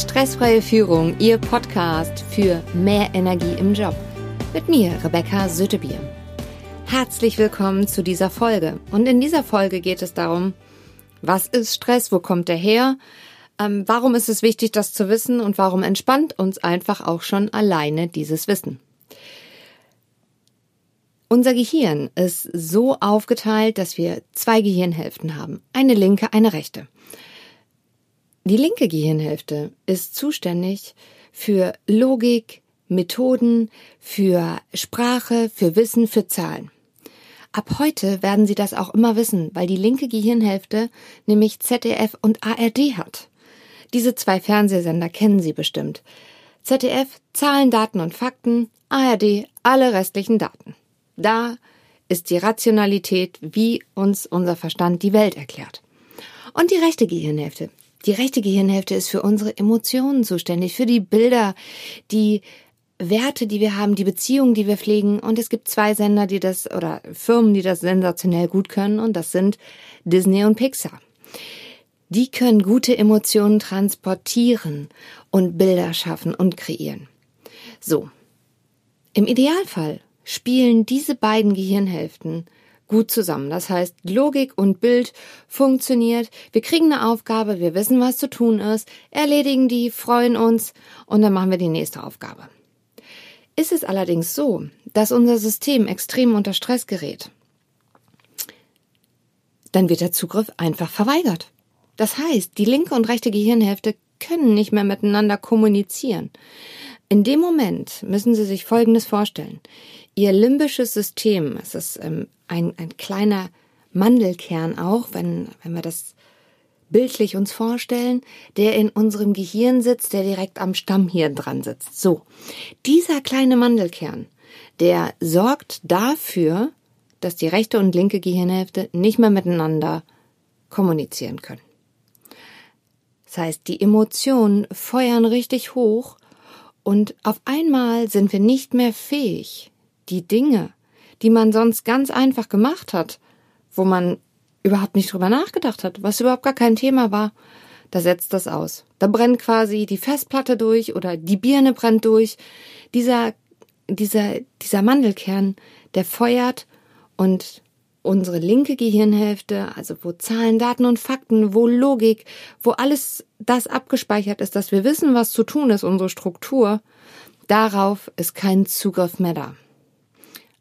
Stressfreie Führung, Ihr Podcast für mehr Energie im Job. Mit mir, Rebecca Sötebier. Herzlich willkommen zu dieser Folge. Und in dieser Folge geht es darum, was ist Stress, wo kommt er her, ähm, warum ist es wichtig, das zu wissen und warum entspannt uns einfach auch schon alleine dieses Wissen. Unser Gehirn ist so aufgeteilt, dass wir zwei Gehirnhälften haben. Eine linke, eine rechte. Die linke Gehirnhälfte ist zuständig für Logik, Methoden, für Sprache, für Wissen, für Zahlen. Ab heute werden Sie das auch immer wissen, weil die linke Gehirnhälfte nämlich ZDF und ARD hat. Diese zwei Fernsehsender kennen Sie bestimmt. ZDF Zahlen, Daten und Fakten, ARD alle restlichen Daten. Da ist die Rationalität, wie uns unser Verstand die Welt erklärt. Und die rechte Gehirnhälfte, die rechte Gehirnhälfte ist für unsere Emotionen zuständig, für die Bilder, die Werte, die wir haben, die Beziehungen, die wir pflegen. Und es gibt zwei Sender, die das, oder Firmen, die das sensationell gut können, und das sind Disney und Pixar. Die können gute Emotionen transportieren und Bilder schaffen und kreieren. So. Im Idealfall spielen diese beiden Gehirnhälften gut zusammen. Das heißt, Logik und Bild funktioniert. Wir kriegen eine Aufgabe, wir wissen, was zu tun ist, erledigen die, freuen uns und dann machen wir die nächste Aufgabe. Ist es allerdings so, dass unser System extrem unter Stress gerät, dann wird der Zugriff einfach verweigert. Das heißt, die linke und rechte Gehirnhälfte können nicht mehr miteinander kommunizieren. In dem Moment müssen Sie sich Folgendes vorstellen. Ihr limbisches System, es ist ähm, ein, ein kleiner Mandelkern auch, wenn, wenn wir das bildlich uns vorstellen, der in unserem Gehirn sitzt, der direkt am Stammhirn dran sitzt. So. Dieser kleine Mandelkern, der sorgt dafür, dass die rechte und linke Gehirnhälfte nicht mehr miteinander kommunizieren können. Das heißt, die Emotionen feuern richtig hoch und auf einmal sind wir nicht mehr fähig, die Dinge, die man sonst ganz einfach gemacht hat, wo man überhaupt nicht drüber nachgedacht hat, was überhaupt gar kein Thema war, da setzt das aus. Da brennt quasi die Festplatte durch oder die Birne brennt durch. Dieser, dieser, dieser Mandelkern, der feuert und unsere linke Gehirnhälfte, also wo Zahlen, Daten und Fakten, wo Logik, wo alles das abgespeichert ist, dass wir wissen, was zu tun ist, unsere Struktur, darauf ist kein Zugriff mehr da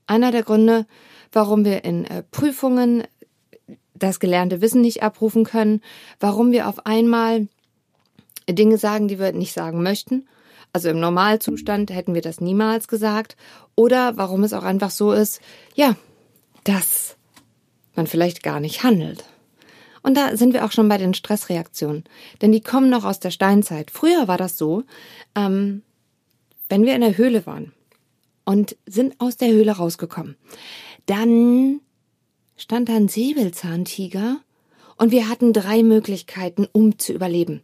einer der Gründe, warum wir in äh, Prüfungen das gelernte Wissen nicht abrufen können, warum wir auf einmal Dinge sagen, die wir nicht sagen möchten. Also im Normalzustand hätten wir das niemals gesagt. Oder warum es auch einfach so ist, ja, dass man vielleicht gar nicht handelt. Und da sind wir auch schon bei den Stressreaktionen. Denn die kommen noch aus der Steinzeit. Früher war das so, ähm, wenn wir in der Höhle waren und sind aus der Höhle rausgekommen. Dann stand da ein Säbelzahntiger und wir hatten drei Möglichkeiten, um zu überleben.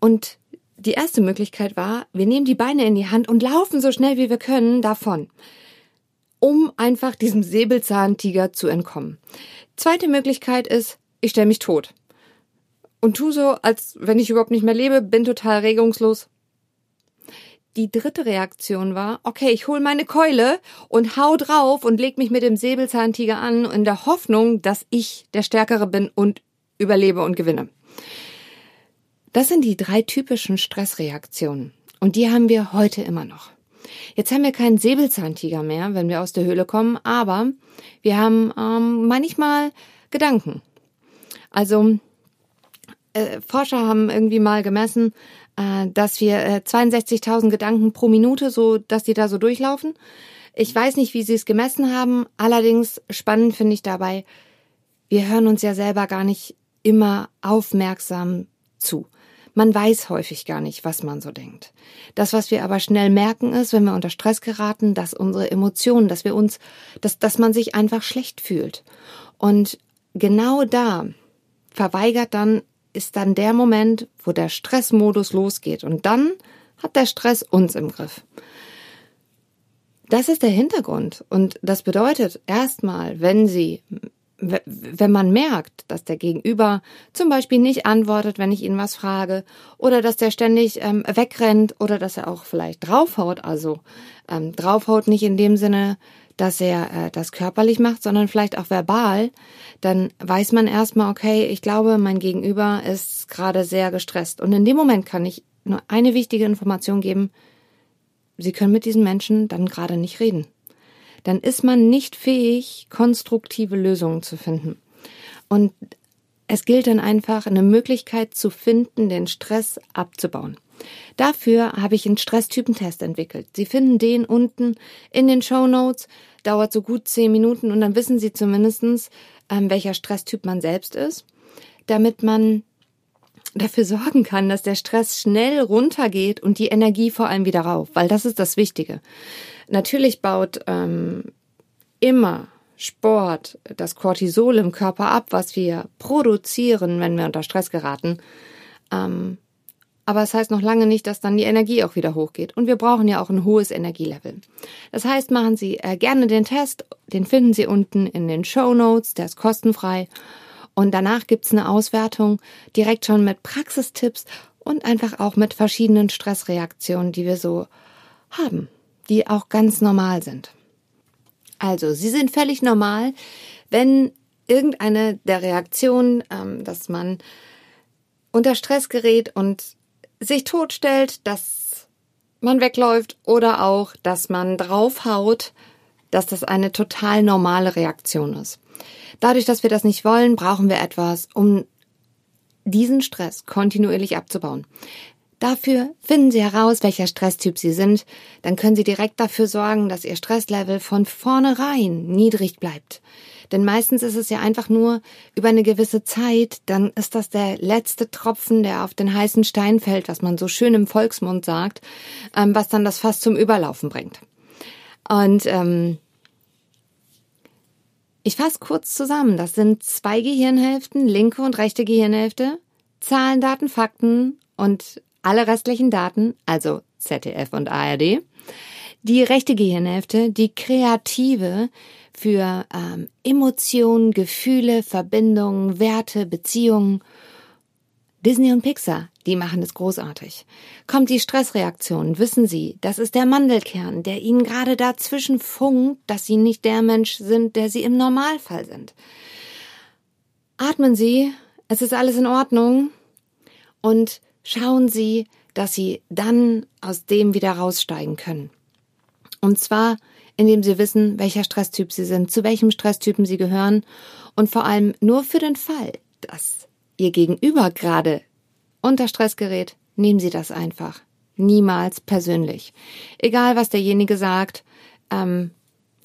Und die erste Möglichkeit war, wir nehmen die Beine in die Hand und laufen so schnell wie wir können davon, um einfach diesem Säbelzahntiger zu entkommen. Zweite Möglichkeit ist, ich stelle mich tot und tu so, als wenn ich überhaupt nicht mehr lebe, bin total regungslos, die dritte Reaktion war, okay, ich hol meine Keule und hau drauf und leg mich mit dem Säbelzahntiger an in der Hoffnung, dass ich der Stärkere bin und überlebe und gewinne. Das sind die drei typischen Stressreaktionen. Und die haben wir heute immer noch. Jetzt haben wir keinen Säbelzahntiger mehr, wenn wir aus der Höhle kommen, aber wir haben ähm, manchmal Gedanken. Also äh, Forscher haben irgendwie mal gemessen, äh, dass wir äh, 62.000 Gedanken pro Minute, so dass die da so durchlaufen. Ich weiß nicht, wie sie es gemessen haben. Allerdings spannend finde ich dabei, wir hören uns ja selber gar nicht immer aufmerksam zu. Man weiß häufig gar nicht, was man so denkt. Das, was wir aber schnell merken, ist, wenn wir unter Stress geraten, dass unsere Emotionen, dass wir uns, dass, dass man sich einfach schlecht fühlt. Und genau da verweigert dann ist dann der Moment, wo der Stressmodus losgeht. Und dann hat der Stress uns im Griff. Das ist der Hintergrund. Und das bedeutet erstmal, wenn Sie wenn man merkt, dass der Gegenüber zum Beispiel nicht antwortet, wenn ich ihn was frage, oder dass der ständig ähm, wegrennt oder dass er auch vielleicht draufhaut, also ähm, draufhaut nicht in dem Sinne, dass er äh, das körperlich macht, sondern vielleicht auch verbal, dann weiß man erstmal, okay, ich glaube, mein Gegenüber ist gerade sehr gestresst. Und in dem Moment kann ich nur eine wichtige Information geben, Sie können mit diesen Menschen dann gerade nicht reden dann ist man nicht fähig, konstruktive Lösungen zu finden. Und es gilt dann einfach, eine Möglichkeit zu finden, den Stress abzubauen. Dafür habe ich einen Stresstypentest entwickelt. Sie finden den unten in den Show Notes. Dauert so gut zehn Minuten und dann wissen Sie zumindestens, ähm, welcher Stresstyp man selbst ist, damit man dafür sorgen kann, dass der Stress schnell runtergeht und die Energie vor allem wieder rauf, weil das ist das Wichtige. Natürlich baut ähm, immer Sport das Cortisol im Körper ab, was wir produzieren, wenn wir unter Stress geraten. Ähm, aber es das heißt noch lange nicht, dass dann die Energie auch wieder hochgeht. Und wir brauchen ja auch ein hohes Energielevel. Das heißt, machen Sie äh, gerne den Test. Den finden Sie unten in den Show Notes. Der ist kostenfrei. Und danach gibt's eine Auswertung direkt schon mit Praxistipps und einfach auch mit verschiedenen Stressreaktionen, die wir so haben die auch ganz normal sind. Also, sie sind völlig normal, wenn irgendeine der Reaktionen, ähm, dass man unter Stress gerät und sich totstellt, dass man wegläuft oder auch, dass man draufhaut, dass das eine total normale Reaktion ist. Dadurch, dass wir das nicht wollen, brauchen wir etwas, um diesen Stress kontinuierlich abzubauen. Dafür finden Sie heraus, welcher Stresstyp Sie sind. Dann können Sie direkt dafür sorgen, dass Ihr Stresslevel von vornherein niedrig bleibt. Denn meistens ist es ja einfach nur über eine gewisse Zeit, dann ist das der letzte Tropfen, der auf den heißen Stein fällt, was man so schön im Volksmund sagt, ähm, was dann das Fass zum Überlaufen bringt. Und ähm, ich fasse kurz zusammen. Das sind zwei Gehirnhälften, linke und rechte Gehirnhälfte, Zahlen, Daten, Fakten und alle restlichen Daten, also ZDF und ARD, die rechte Gehirnhälfte, die kreative für ähm, Emotionen, Gefühle, Verbindungen, Werte, Beziehungen. Disney und Pixar, die machen es großartig. Kommt die Stressreaktion, wissen Sie, das ist der Mandelkern, der Ihnen gerade dazwischen funkt, dass Sie nicht der Mensch sind, der Sie im Normalfall sind. Atmen Sie, es ist alles in Ordnung und schauen Sie, dass Sie dann aus dem wieder raussteigen können. Und zwar, indem Sie wissen, welcher Stresstyp Sie sind, zu welchem Stresstypen Sie gehören und vor allem nur für den Fall, dass Ihr Gegenüber gerade unter Stress gerät, nehmen Sie das einfach. Niemals persönlich. Egal, was derjenige sagt, ähm,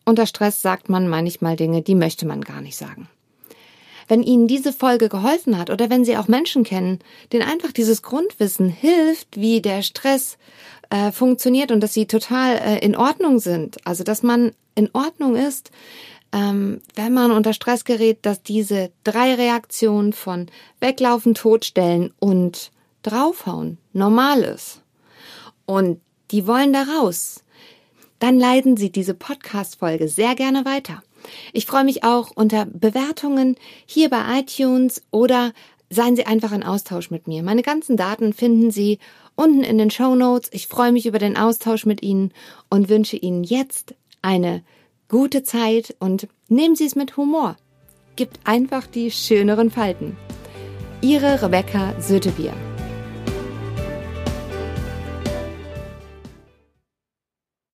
unter Stress sagt man manchmal Dinge, die möchte man gar nicht sagen. Wenn Ihnen diese Folge geholfen hat oder wenn Sie auch Menschen kennen, denen einfach dieses Grundwissen hilft, wie der Stress äh, funktioniert und dass sie total äh, in Ordnung sind, also dass man in Ordnung ist, ähm, wenn man unter Stress gerät, dass diese drei Reaktionen von weglaufen, totstellen und draufhauen normal ist. Und die wollen da raus. Dann leiten Sie diese Podcast-Folge sehr gerne weiter. Ich freue mich auch unter Bewertungen hier bei iTunes oder seien Sie einfach in Austausch mit mir. Meine ganzen Daten finden Sie unten in den Show Notes. Ich freue mich über den Austausch mit Ihnen und wünsche Ihnen jetzt eine gute Zeit und nehmen Sie es mit Humor. Gibt einfach die schöneren Falten. Ihre Rebecca Sötebier.